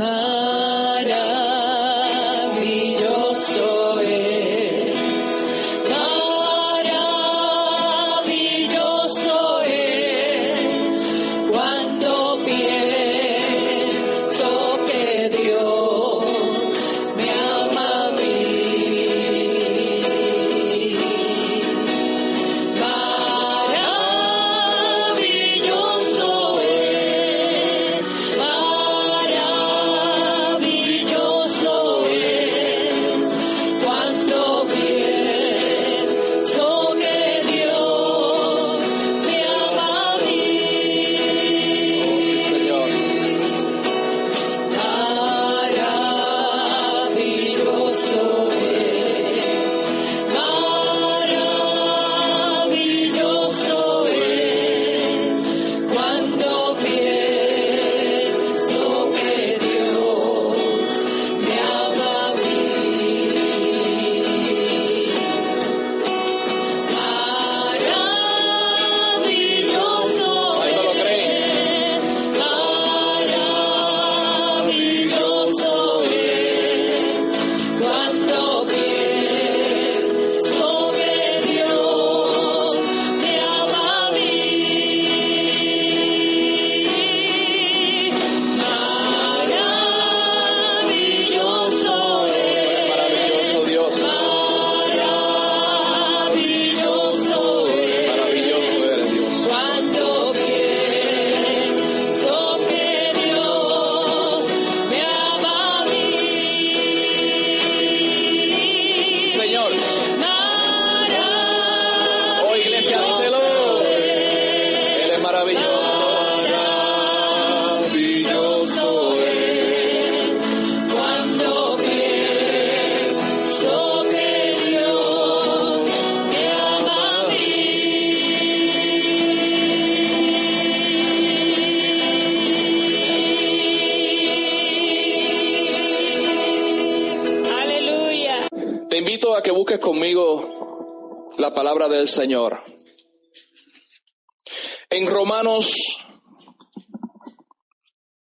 Maravilloso que busques conmigo la palabra del Señor. En Romanos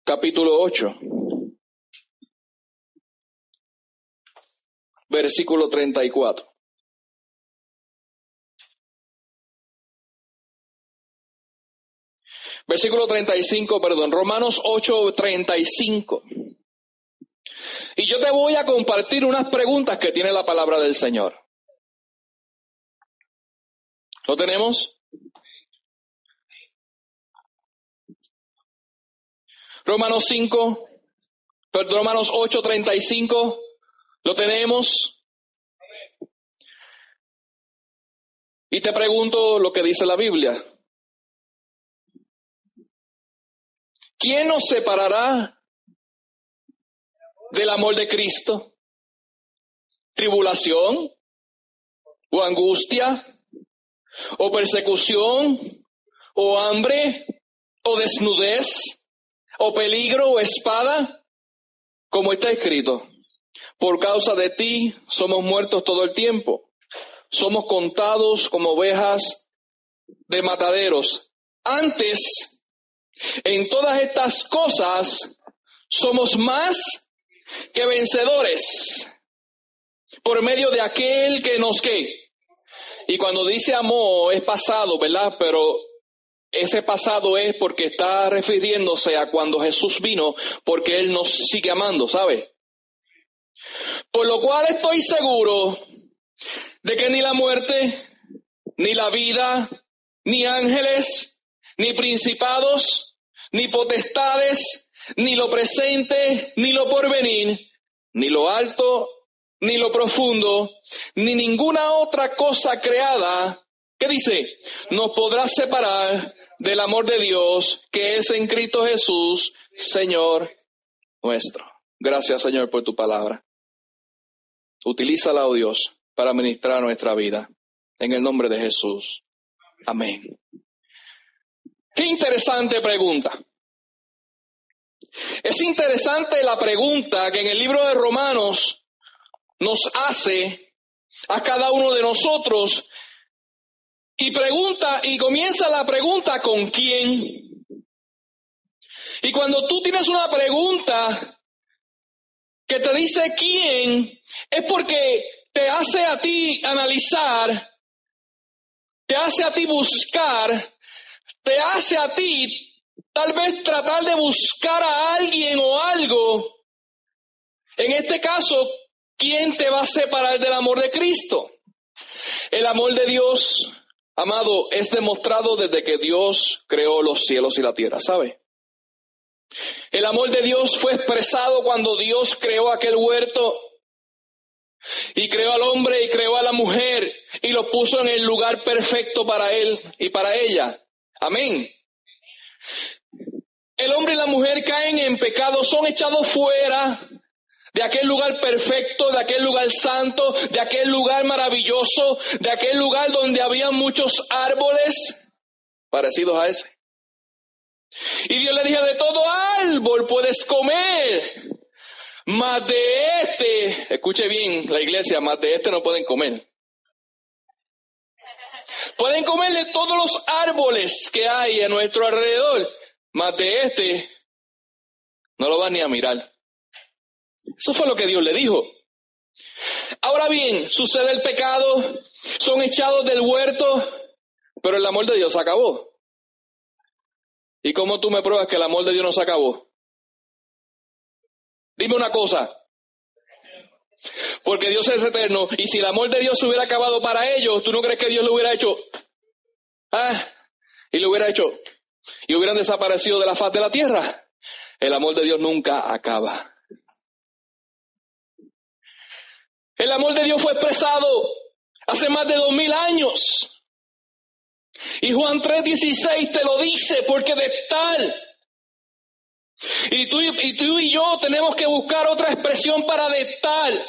capítulo 8, versículo 34. Versículo 35, perdón, Romanos 8, 35. Y yo te voy a compartir unas preguntas que tiene la palabra del Señor. ¿Lo tenemos? Romanos 5, perdón, Romanos 8, 35. ¿Lo tenemos? Y te pregunto lo que dice la Biblia. ¿Quién nos separará del amor de Cristo? ¿Tribulación? ¿O angustia? ¿O persecución? ¿O hambre? ¿O desnudez? ¿O peligro? ¿O espada? Como está escrito, por causa de ti somos muertos todo el tiempo. Somos contados como ovejas de mataderos. Antes, en todas estas cosas, somos más que vencedores por medio de aquel que nos que. Y cuando dice amor es pasado, ¿verdad? Pero ese pasado es porque está refiriéndose a cuando Jesús vino, porque Él nos sigue amando, ¿sabe? Por lo cual estoy seguro de que ni la muerte, ni la vida, ni ángeles, ni principados, ni potestades, ni lo presente, ni lo porvenir, ni lo alto, ni lo profundo, ni ninguna otra cosa creada, ¿qué dice? Nos podrá separar del amor de Dios que es en Cristo Jesús, Señor nuestro. Gracias, Señor, por tu palabra. Utilízala, oh Dios, para ministrar nuestra vida. En el nombre de Jesús. Amén. Qué interesante pregunta. Es interesante la pregunta que en el libro de Romanos nos hace a cada uno de nosotros y pregunta y comienza la pregunta con quién. Y cuando tú tienes una pregunta que te dice quién es porque te hace a ti analizar, te hace a ti buscar, te hace a ti tal vez tratar de buscar a alguien o algo. En este caso, ¿quién te va a separar del amor de Cristo? El amor de Dios, amado, es demostrado desde que Dios creó los cielos y la tierra, ¿sabe? El amor de Dios fue expresado cuando Dios creó aquel huerto y creó al hombre y creó a la mujer y lo puso en el lugar perfecto para él y para ella. Amén. El hombre y la mujer caen en pecado, son echados fuera de aquel lugar perfecto, de aquel lugar santo, de aquel lugar maravilloso, de aquel lugar donde había muchos árboles parecidos a ese. Y Dios le dijo, de todo árbol puedes comer, mas de este, escuche bien la iglesia, más de este no pueden comer. Pueden comer de todos los árboles que hay a nuestro alrededor, mas de este no lo van ni a mirar. Eso fue lo que Dios le dijo. Ahora bien, sucede el pecado, son echados del huerto, pero el amor de Dios acabó. ¿Y cómo tú me pruebas que el amor de Dios no se acabó? Dime una cosa. Porque Dios es eterno y si el amor de Dios se hubiera acabado para ellos, ¿tú no crees que Dios lo hubiera hecho? Ah, y lo hubiera hecho y hubieran desaparecido de la faz de la tierra. El amor de Dios nunca acaba. El amor de Dios fue expresado hace más de dos mil años. Y Juan 3:16 te lo dice, porque de tal. Y tú, y tú y yo tenemos que buscar otra expresión para de tal.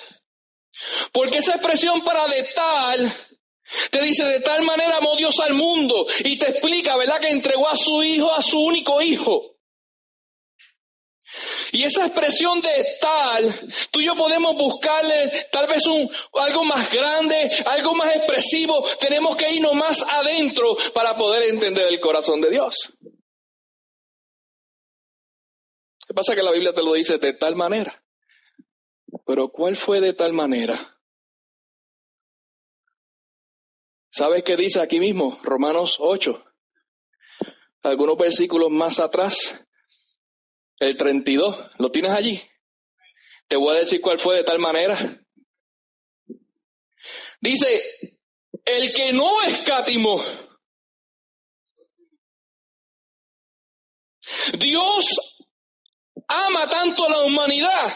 Porque esa expresión para de tal te dice, de tal manera amó Dios al mundo. Y te explica, ¿verdad? Que entregó a su hijo, a su único hijo. Y esa expresión de tal, tú y yo podemos buscarle tal vez un, algo más grande, algo más expresivo. Tenemos que irnos más adentro para poder entender el corazón de Dios. ¿Qué pasa que la Biblia te lo dice de tal manera? Pero ¿cuál fue de tal manera? ¿Sabes qué dice aquí mismo? Romanos 8. Algunos versículos más atrás el 32, ¿lo tienes allí? Te voy a decir cuál fue de tal manera. Dice, el que no escatimó. Dios ama tanto a la humanidad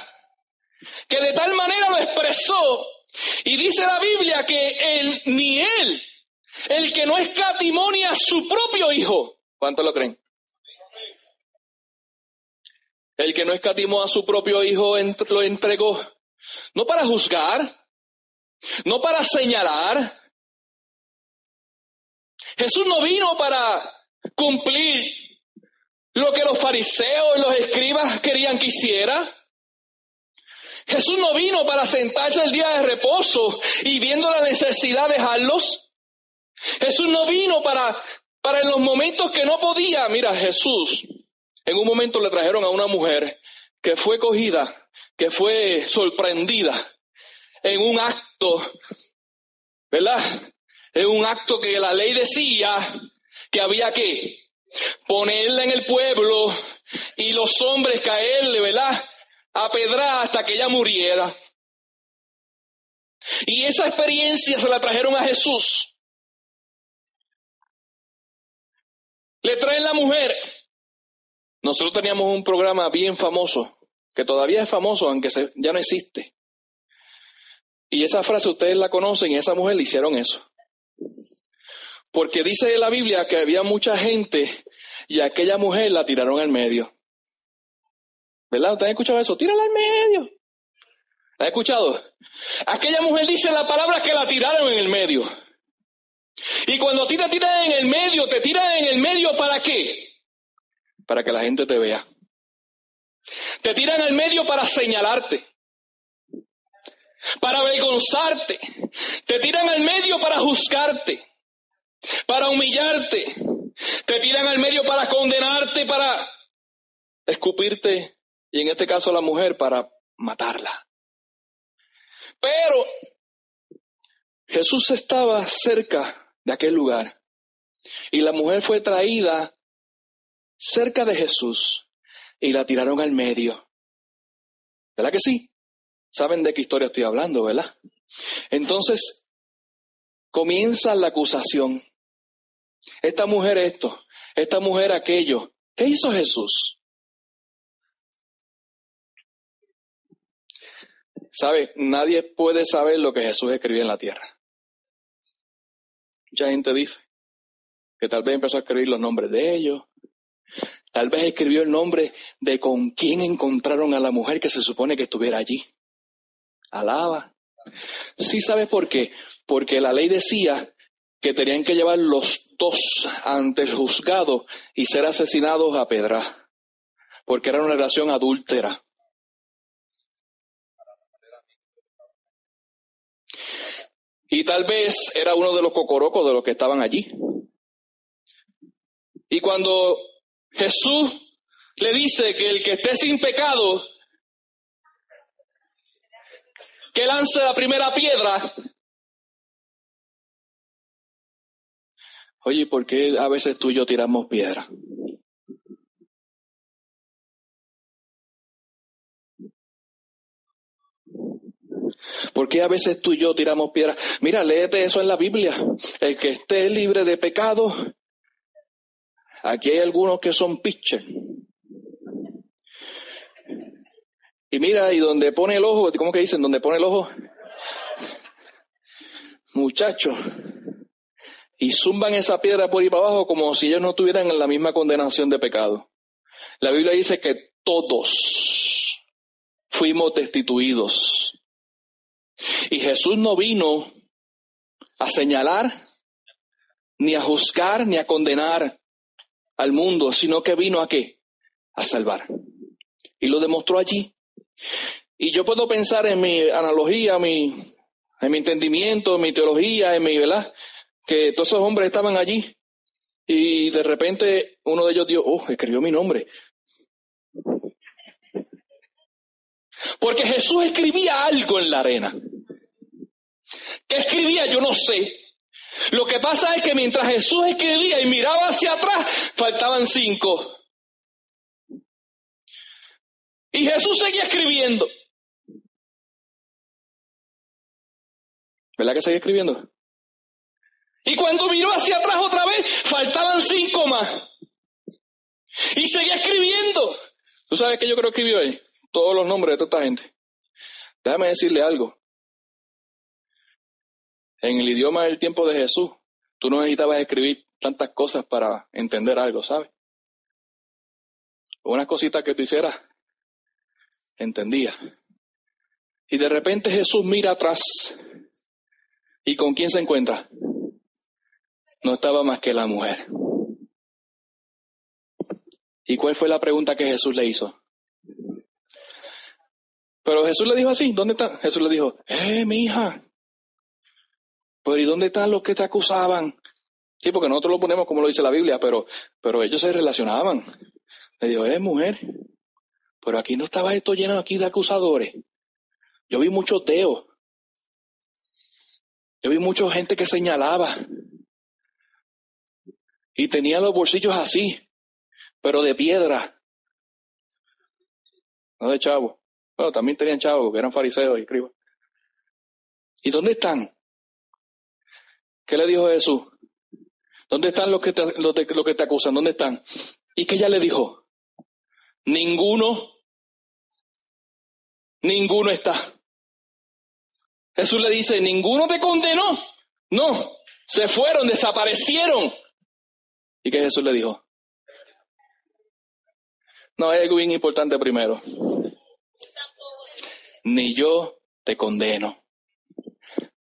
que de tal manera lo expresó. Y dice la Biblia que él, ni él, el que no escatimó ni a su propio hijo. ¿Cuánto lo creen? El que no escatimó a su propio hijo lo entregó, no para juzgar, no para señalar. Jesús no vino para cumplir lo que los fariseos y los escribas querían que hiciera. Jesús no vino para sentarse el día de reposo y viendo la necesidad dejarlos. Jesús no vino para, para en los momentos que no podía. Mira, Jesús en un momento le trajeron a una mujer que fue cogida, que fue sorprendida en un acto, ¿verdad? En un acto que la ley decía que había que ponerla en el pueblo y los hombres caerle, ¿verdad? A pedrar hasta que ella muriera. Y esa experiencia se la trajeron a Jesús. Le traen la mujer nosotros teníamos un programa bien famoso, que todavía es famoso, aunque ya no existe. Y esa frase ustedes la conocen esa mujer le hicieron eso. Porque dice la Biblia que había mucha gente y aquella mujer la tiraron al medio. ¿Verdad? ¿Ustedes han escuchado eso? Tírala al medio. ¿La han escuchado? Aquella mujer dice la palabra que la tiraron en el medio. Y cuando a ti te tiran en el medio, te tiran en el medio para qué? para que la gente te vea. Te tiran al medio para señalarte, para avergonzarte. Te tiran al medio para juzgarte, para humillarte. Te tiran al medio para condenarte, para escupirte. Y en este caso la mujer para matarla. Pero Jesús estaba cerca de aquel lugar y la mujer fue traída cerca de Jesús y la tiraron al medio. ¿Verdad que sí? Saben de qué historia estoy hablando, ¿verdad? Entonces, comienza la acusación. Esta mujer esto, esta mujer aquello. ¿Qué hizo Jesús? ¿Sabe? Nadie puede saber lo que Jesús escribió en la tierra. Mucha gente dice que tal vez empezó a escribir los nombres de ellos. Tal vez escribió el nombre de con quién encontraron a la mujer que se supone que estuviera allí. Alaba. Sí, ¿sabes por qué? Porque la ley decía que tenían que llevar los dos ante el juzgado y ser asesinados a pedra, porque era una relación adúltera. Y tal vez era uno de los cocorocos de los que estaban allí. Y cuando Jesús le dice que el que esté sin pecado, que lance la primera piedra. Oye, ¿por qué a veces tú y yo tiramos piedra? ¿Por qué a veces tú y yo tiramos piedra? Mira, léete eso en la Biblia. El que esté libre de pecado, aquí hay algunos que son piches. Y mira, y donde pone el ojo, ¿cómo que dicen? Donde pone el ojo, muchacho, y zumban esa piedra por ahí para abajo como si ellos no tuvieran la misma condenación de pecado. La Biblia dice que todos fuimos destituidos y Jesús no vino a señalar, ni a juzgar, ni a condenar al mundo, sino que vino a qué? A salvar. Y lo demostró allí. Y yo puedo pensar en mi analogía, mi, en mi entendimiento, en mi teología, en mi, ¿verdad? Que todos esos hombres estaban allí y de repente uno de ellos dio, oh, escribió mi nombre. Porque Jesús escribía algo en la arena. ¿Qué escribía? Yo no sé. Lo que pasa es que mientras Jesús escribía y miraba hacia atrás, faltaban cinco. Y Jesús seguía escribiendo. ¿Verdad que seguía escribiendo? Y cuando miró hacia atrás otra vez, faltaban cinco más. Y seguía escribiendo. ¿Tú sabes qué yo creo que escribió ahí? Todos los nombres de toda esta gente. Déjame decirle algo. En el idioma del tiempo de Jesús, tú no necesitabas escribir tantas cosas para entender algo, ¿sabes? Unas cositas que tú hicieras, entendía. Y de repente Jesús mira atrás. ¿Y con quién se encuentra? No estaba más que la mujer. ¿Y cuál fue la pregunta que Jesús le hizo? Pero Jesús le dijo así, ¿dónde está? Jesús le dijo, eh, mi hija, pero ¿y dónde están los que te acusaban? Sí, porque nosotros lo ponemos como lo dice la Biblia, pero, pero ellos se relacionaban. Le dijo, eh, mujer, pero aquí no estaba esto lleno aquí de acusadores. Yo vi muchos deos. Yo vi mucha gente que señalaba. Y tenía los bolsillos así, pero de piedra. No de chavo. Bueno, también tenían chavos, que eran fariseos y escribas. ¿Y dónde están? ¿Qué le dijo Jesús? ¿Dónde están los que te, los, que te acusan? ¿Dónde están? ¿Y qué ella le dijo? Ninguno, ninguno está. Jesús le dice, ninguno te condenó. No, se fueron, desaparecieron. ¿Y qué Jesús le dijo? No, hay algo bien importante primero. Ni yo te condeno.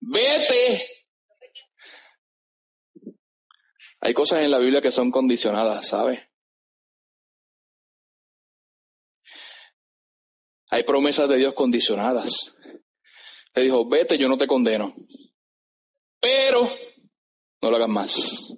Vete Hay cosas en la Biblia que son condicionadas, ¿sabes? Hay promesas de Dios condicionadas. Le dijo, vete, yo no te condeno. Pero no lo hagas más.